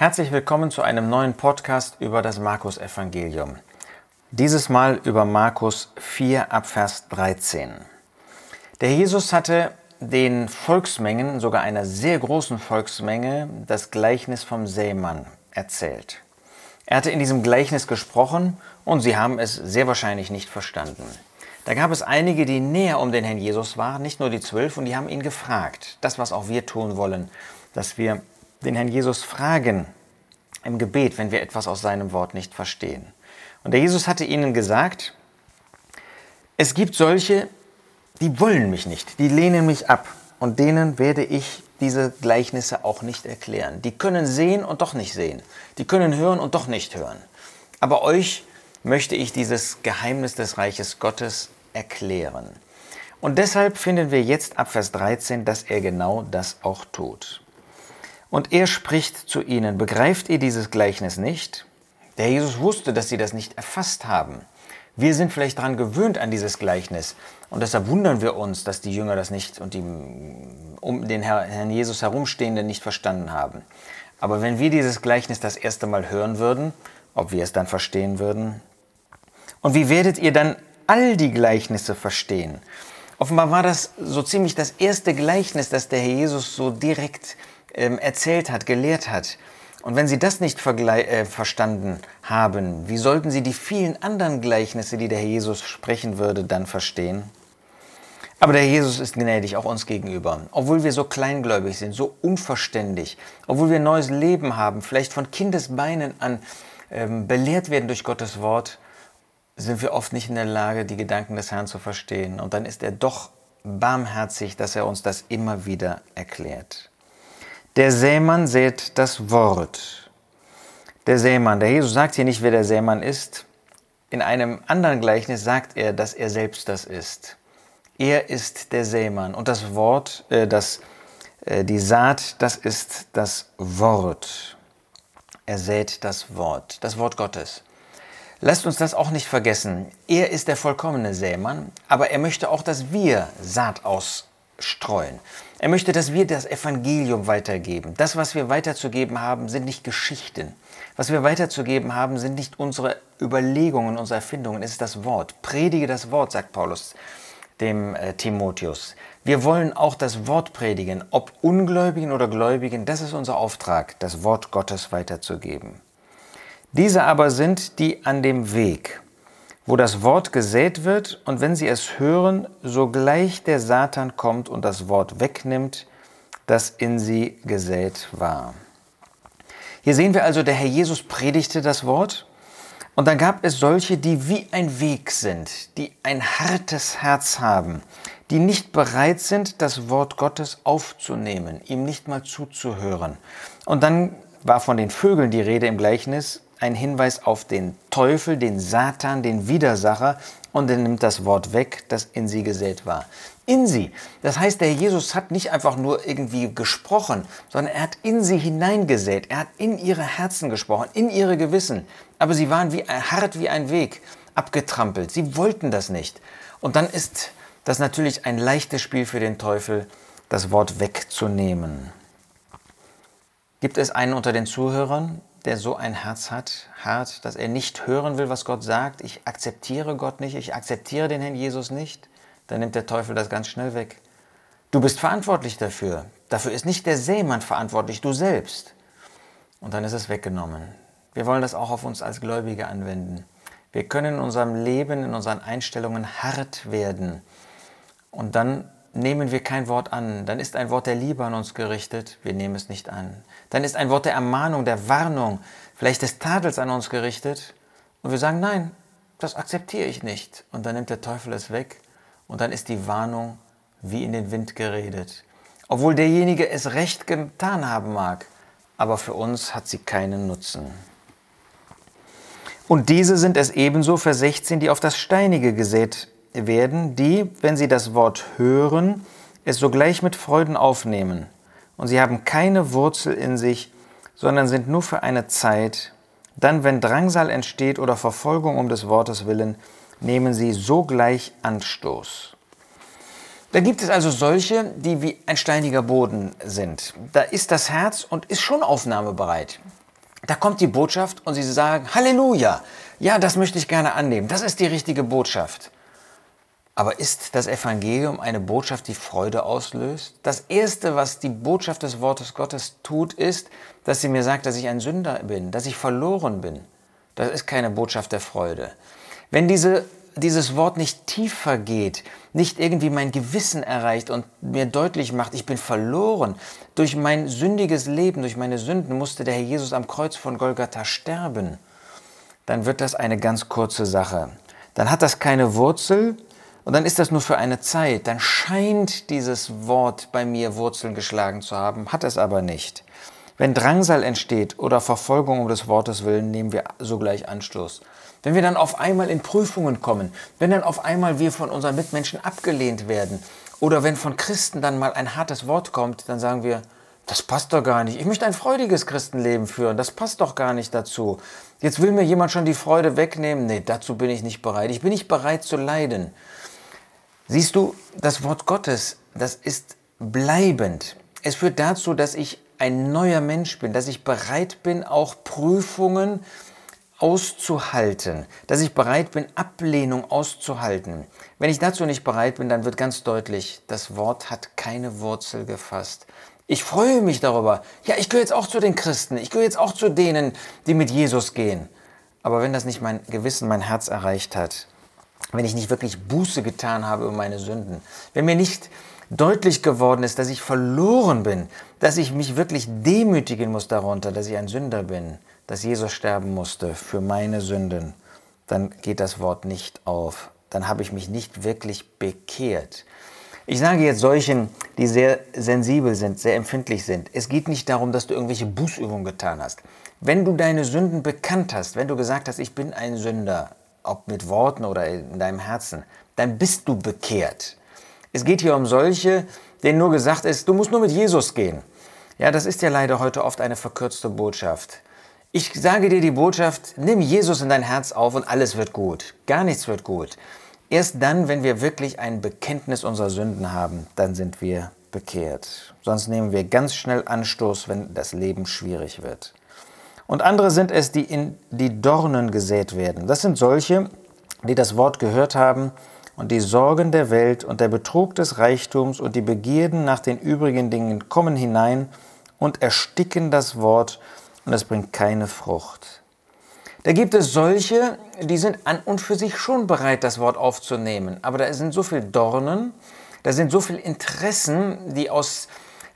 Herzlich willkommen zu einem neuen Podcast über das Markus-Evangelium. Dieses Mal über Markus 4 ab Vers 13. Der Jesus hatte den Volksmengen, sogar einer sehr großen Volksmenge, das Gleichnis vom Sämann erzählt. Er hatte in diesem Gleichnis gesprochen und sie haben es sehr wahrscheinlich nicht verstanden. Da gab es einige, die näher um den Herrn Jesus waren, nicht nur die zwölf, und die haben ihn gefragt. Das, was auch wir tun wollen, dass wir den Herrn Jesus fragen im Gebet, wenn wir etwas aus seinem Wort nicht verstehen. Und der Jesus hatte ihnen gesagt, es gibt solche, die wollen mich nicht, die lehnen mich ab und denen werde ich diese Gleichnisse auch nicht erklären. Die können sehen und doch nicht sehen. Die können hören und doch nicht hören. Aber euch möchte ich dieses Geheimnis des Reiches Gottes erklären. Und deshalb finden wir jetzt ab Vers 13, dass er genau das auch tut. Und er spricht zu ihnen, begreift ihr dieses Gleichnis nicht? Der Jesus wusste, dass sie das nicht erfasst haben. Wir sind vielleicht daran gewöhnt an dieses Gleichnis und deshalb wundern wir uns, dass die Jünger das nicht und die um den Herrn Jesus herumstehenden nicht verstanden haben. Aber wenn wir dieses Gleichnis das erste Mal hören würden, ob wir es dann verstehen würden? Und wie werdet ihr dann all die Gleichnisse verstehen? Offenbar war das so ziemlich das erste Gleichnis, das der Herr Jesus so direkt ähm, erzählt hat, gelehrt hat. Und wenn Sie das nicht äh, verstanden haben, wie sollten Sie die vielen anderen Gleichnisse, die der Herr Jesus sprechen würde, dann verstehen? Aber der Jesus ist gnädig, auch uns gegenüber. Obwohl wir so kleingläubig sind, so unverständig, obwohl wir ein neues Leben haben, vielleicht von Kindesbeinen an ähm, belehrt werden durch Gottes Wort, sind wir oft nicht in der Lage, die Gedanken des Herrn zu verstehen. Und dann ist er doch barmherzig, dass er uns das immer wieder erklärt. Der Sämann sät das Wort. Der Sämann, der Jesus sagt hier nicht, wer der Sämann ist. In einem anderen Gleichnis sagt er, dass er selbst das ist. Er ist der Sämann und das Wort, äh, das, äh, die Saat, das ist das Wort. Er sät das Wort, das Wort Gottes. Lasst uns das auch nicht vergessen. Er ist der vollkommene Sämann, aber er möchte auch, dass wir Saat ausstreuen. Er möchte, dass wir das Evangelium weitergeben. Das, was wir weiterzugeben haben, sind nicht Geschichten. Was wir weiterzugeben haben, sind nicht unsere Überlegungen, unsere Erfindungen. Es ist das Wort. Predige das Wort, sagt Paulus dem äh, Timotheus. Wir wollen auch das Wort predigen, ob Ungläubigen oder Gläubigen. Das ist unser Auftrag, das Wort Gottes weiterzugeben. Diese aber sind die an dem Weg wo das Wort gesät wird und wenn sie es hören, sogleich der Satan kommt und das Wort wegnimmt, das in sie gesät war. Hier sehen wir also, der Herr Jesus predigte das Wort und dann gab es solche, die wie ein Weg sind, die ein hartes Herz haben, die nicht bereit sind, das Wort Gottes aufzunehmen, ihm nicht mal zuzuhören. Und dann war von den Vögeln die Rede im Gleichnis, ein Hinweis auf den Teufel, den Satan, den Widersacher und er nimmt das Wort weg, das in sie gesät war. In sie. Das heißt, der Jesus hat nicht einfach nur irgendwie gesprochen, sondern er hat in sie hineingesät. Er hat in ihre Herzen gesprochen, in ihre Gewissen. Aber sie waren wie hart wie ein Weg, abgetrampelt. Sie wollten das nicht. Und dann ist das natürlich ein leichtes Spiel für den Teufel, das Wort wegzunehmen. Gibt es einen unter den Zuhörern, der so ein Herz hat, hart, dass er nicht hören will, was Gott sagt, ich akzeptiere Gott nicht, ich akzeptiere den Herrn Jesus nicht, dann nimmt der Teufel das ganz schnell weg. Du bist verantwortlich dafür. Dafür ist nicht der Seemann verantwortlich, du selbst. Und dann ist es weggenommen. Wir wollen das auch auf uns als Gläubige anwenden. Wir können in unserem Leben, in unseren Einstellungen hart werden. Und dann nehmen wir kein Wort an, dann ist ein Wort der Liebe an uns gerichtet, wir nehmen es nicht an. Dann ist ein Wort der Ermahnung, der Warnung, vielleicht des Tadels an uns gerichtet und wir sagen, nein, das akzeptiere ich nicht. Und dann nimmt der Teufel es weg und dann ist die Warnung wie in den Wind geredet. Obwohl derjenige es recht getan haben mag, aber für uns hat sie keinen Nutzen. Und diese sind es ebenso, Vers 16, die auf das Steinige gesät werden, die, wenn sie das Wort hören, es sogleich mit Freuden aufnehmen. Und sie haben keine Wurzel in sich, sondern sind nur für eine Zeit. Dann, wenn Drangsal entsteht oder Verfolgung um des Wortes willen, nehmen sie sogleich Anstoß. Da gibt es also solche, die wie ein steiniger Boden sind. Da ist das Herz und ist schon aufnahmebereit. Da kommt die Botschaft und sie sagen, Halleluja, ja, das möchte ich gerne annehmen, das ist die richtige Botschaft. Aber ist das Evangelium eine Botschaft, die Freude auslöst? Das Erste, was die Botschaft des Wortes Gottes tut, ist, dass sie mir sagt, dass ich ein Sünder bin, dass ich verloren bin. Das ist keine Botschaft der Freude. Wenn diese, dieses Wort nicht tiefer geht, nicht irgendwie mein Gewissen erreicht und mir deutlich macht, ich bin verloren, durch mein sündiges Leben, durch meine Sünden musste der Herr Jesus am Kreuz von Golgatha sterben, dann wird das eine ganz kurze Sache. Dann hat das keine Wurzel, und dann ist das nur für eine Zeit. Dann scheint dieses Wort bei mir Wurzeln geschlagen zu haben, hat es aber nicht. Wenn Drangsal entsteht oder Verfolgung um des Wortes willen, nehmen wir sogleich Anstoß. Wenn wir dann auf einmal in Prüfungen kommen, wenn dann auf einmal wir von unseren Mitmenschen abgelehnt werden oder wenn von Christen dann mal ein hartes Wort kommt, dann sagen wir, das passt doch gar nicht. Ich möchte ein freudiges Christenleben führen. Das passt doch gar nicht dazu. Jetzt will mir jemand schon die Freude wegnehmen. Nee, dazu bin ich nicht bereit. Ich bin nicht bereit zu leiden. Siehst du, das Wort Gottes, das ist bleibend. Es führt dazu, dass ich ein neuer Mensch bin, dass ich bereit bin, auch Prüfungen auszuhalten, dass ich bereit bin, Ablehnung auszuhalten. Wenn ich dazu nicht bereit bin, dann wird ganz deutlich, das Wort hat keine Wurzel gefasst. Ich freue mich darüber. Ja, ich gehöre jetzt auch zu den Christen. Ich gehöre jetzt auch zu denen, die mit Jesus gehen. Aber wenn das nicht mein Gewissen, mein Herz erreicht hat, wenn ich nicht wirklich Buße getan habe über meine Sünden, wenn mir nicht deutlich geworden ist, dass ich verloren bin, dass ich mich wirklich demütigen muss darunter, dass ich ein Sünder bin, dass Jesus sterben musste für meine Sünden, dann geht das Wort nicht auf. Dann habe ich mich nicht wirklich bekehrt. Ich sage jetzt solchen, die sehr sensibel sind, sehr empfindlich sind. Es geht nicht darum, dass du irgendwelche Bußübungen getan hast. Wenn du deine Sünden bekannt hast, wenn du gesagt hast, ich bin ein Sünder, ob mit Worten oder in deinem Herzen, dann bist du bekehrt. Es geht hier um solche, denen nur gesagt ist, du musst nur mit Jesus gehen. Ja, das ist ja leider heute oft eine verkürzte Botschaft. Ich sage dir die Botschaft, nimm Jesus in dein Herz auf und alles wird gut. Gar nichts wird gut. Erst dann, wenn wir wirklich ein Bekenntnis unserer Sünden haben, dann sind wir bekehrt. Sonst nehmen wir ganz schnell Anstoß, wenn das Leben schwierig wird. Und andere sind es, die in die Dornen gesät werden. Das sind solche, die das Wort gehört haben und die Sorgen der Welt und der Betrug des Reichtums und die Begierden nach den übrigen Dingen kommen hinein und ersticken das Wort und es bringt keine Frucht. Da gibt es solche, die sind an und für sich schon bereit, das Wort aufzunehmen, aber da sind so viele Dornen, da sind so viele Interessen, die aus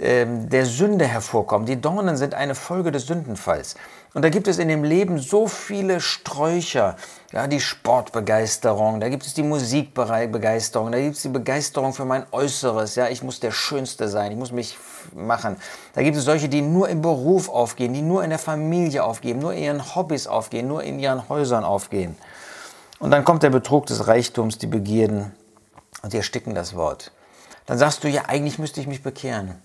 der Sünde hervorkommen. Die Dornen sind eine Folge des Sündenfalls. Und da gibt es in dem Leben so viele Sträucher. Ja, die Sportbegeisterung, da gibt es die Musikbegeisterung, da gibt es die Begeisterung für mein Äußeres. Ja, ich muss der Schönste sein, ich muss mich machen. Da gibt es solche, die nur im Beruf aufgehen, die nur in der Familie aufgehen, nur in ihren Hobbys aufgehen, nur in ihren Häusern aufgehen. Und dann kommt der Betrug des Reichtums, die Begierden und die ersticken das Wort. Dann sagst du, ja, eigentlich müsste ich mich bekehren.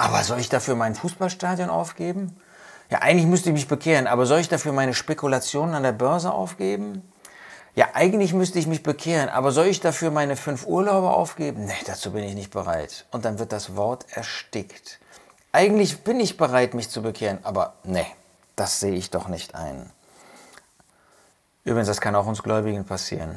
Aber soll ich dafür mein Fußballstadion aufgeben? Ja, eigentlich müsste ich mich bekehren, aber soll ich dafür meine Spekulationen an der Börse aufgeben? Ja, eigentlich müsste ich mich bekehren, aber soll ich dafür meine fünf Urlaube aufgeben? Nee, dazu bin ich nicht bereit. Und dann wird das Wort erstickt. Eigentlich bin ich bereit, mich zu bekehren, aber nee, das sehe ich doch nicht ein. Übrigens, das kann auch uns Gläubigen passieren.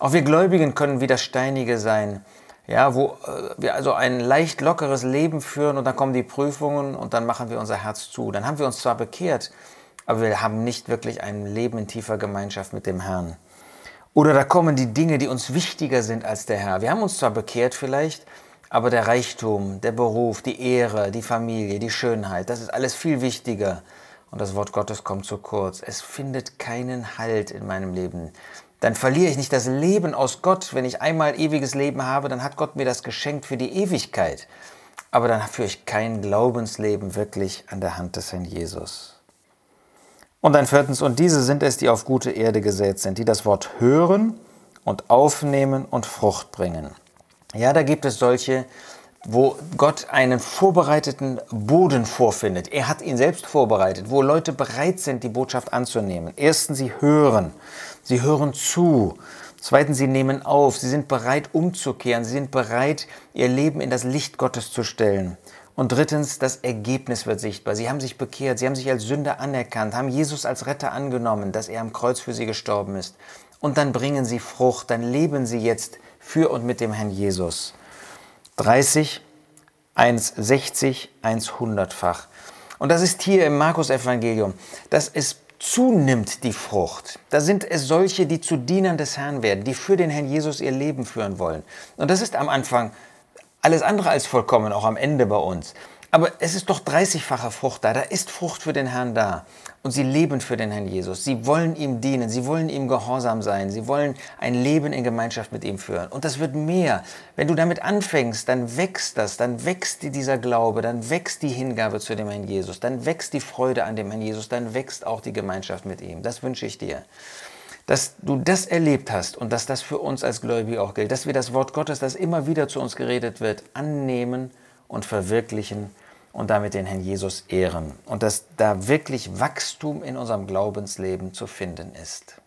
Auch wir Gläubigen können wie das Steinige sein, ja, wo äh, wir also ein leicht lockeres Leben führen und dann kommen die Prüfungen und dann machen wir unser Herz zu. Dann haben wir uns zwar bekehrt, aber wir haben nicht wirklich ein Leben in tiefer Gemeinschaft mit dem Herrn. Oder da kommen die Dinge, die uns wichtiger sind als der Herr. Wir haben uns zwar bekehrt vielleicht, aber der Reichtum, der Beruf, die Ehre, die Familie, die Schönheit, das ist alles viel wichtiger. Und das Wort Gottes kommt zu kurz. Es findet keinen Halt in meinem Leben dann verliere ich nicht das Leben aus Gott. Wenn ich einmal ewiges Leben habe, dann hat Gott mir das geschenkt für die Ewigkeit. Aber dann führe ich kein Glaubensleben wirklich an der Hand des Herrn Jesus. Und dann viertens, und diese sind es, die auf gute Erde gesät sind, die das Wort hören und aufnehmen und Frucht bringen. Ja, da gibt es solche, wo Gott einen vorbereiteten Boden vorfindet. Er hat ihn selbst vorbereitet, wo Leute bereit sind, die Botschaft anzunehmen. Erstens, sie hören. Sie hören zu. Zweitens, sie nehmen auf. Sie sind bereit, umzukehren. Sie sind bereit, ihr Leben in das Licht Gottes zu stellen. Und drittens, das Ergebnis wird sichtbar. Sie haben sich bekehrt, sie haben sich als Sünder anerkannt, haben Jesus als Retter angenommen, dass er am Kreuz für sie gestorben ist. Und dann bringen sie Frucht, dann leben sie jetzt für und mit dem Herrn Jesus. 30, 1, 60, 1, 100-fach. Und das ist hier im Markus-Evangelium, dass es zunimmt die Frucht. Da sind es solche, die zu Dienern des Herrn werden, die für den Herrn Jesus ihr Leben führen wollen. Und das ist am Anfang alles andere als vollkommen, auch am Ende bei uns. Aber es ist doch 30-fache Frucht da. Da ist Frucht für den Herrn da. Und sie leben für den Herrn Jesus. Sie wollen ihm dienen. Sie wollen ihm gehorsam sein. Sie wollen ein Leben in Gemeinschaft mit ihm führen. Und das wird mehr. Wenn du damit anfängst, dann wächst das. Dann wächst dieser Glaube. Dann wächst die Hingabe zu dem Herrn Jesus. Dann wächst die Freude an dem Herrn Jesus. Dann wächst auch die Gemeinschaft mit ihm. Das wünsche ich dir dass du das erlebt hast und dass das für uns als Gläubige auch gilt, dass wir das Wort Gottes, das immer wieder zu uns geredet wird, annehmen und verwirklichen und damit den Herrn Jesus ehren und dass da wirklich Wachstum in unserem Glaubensleben zu finden ist.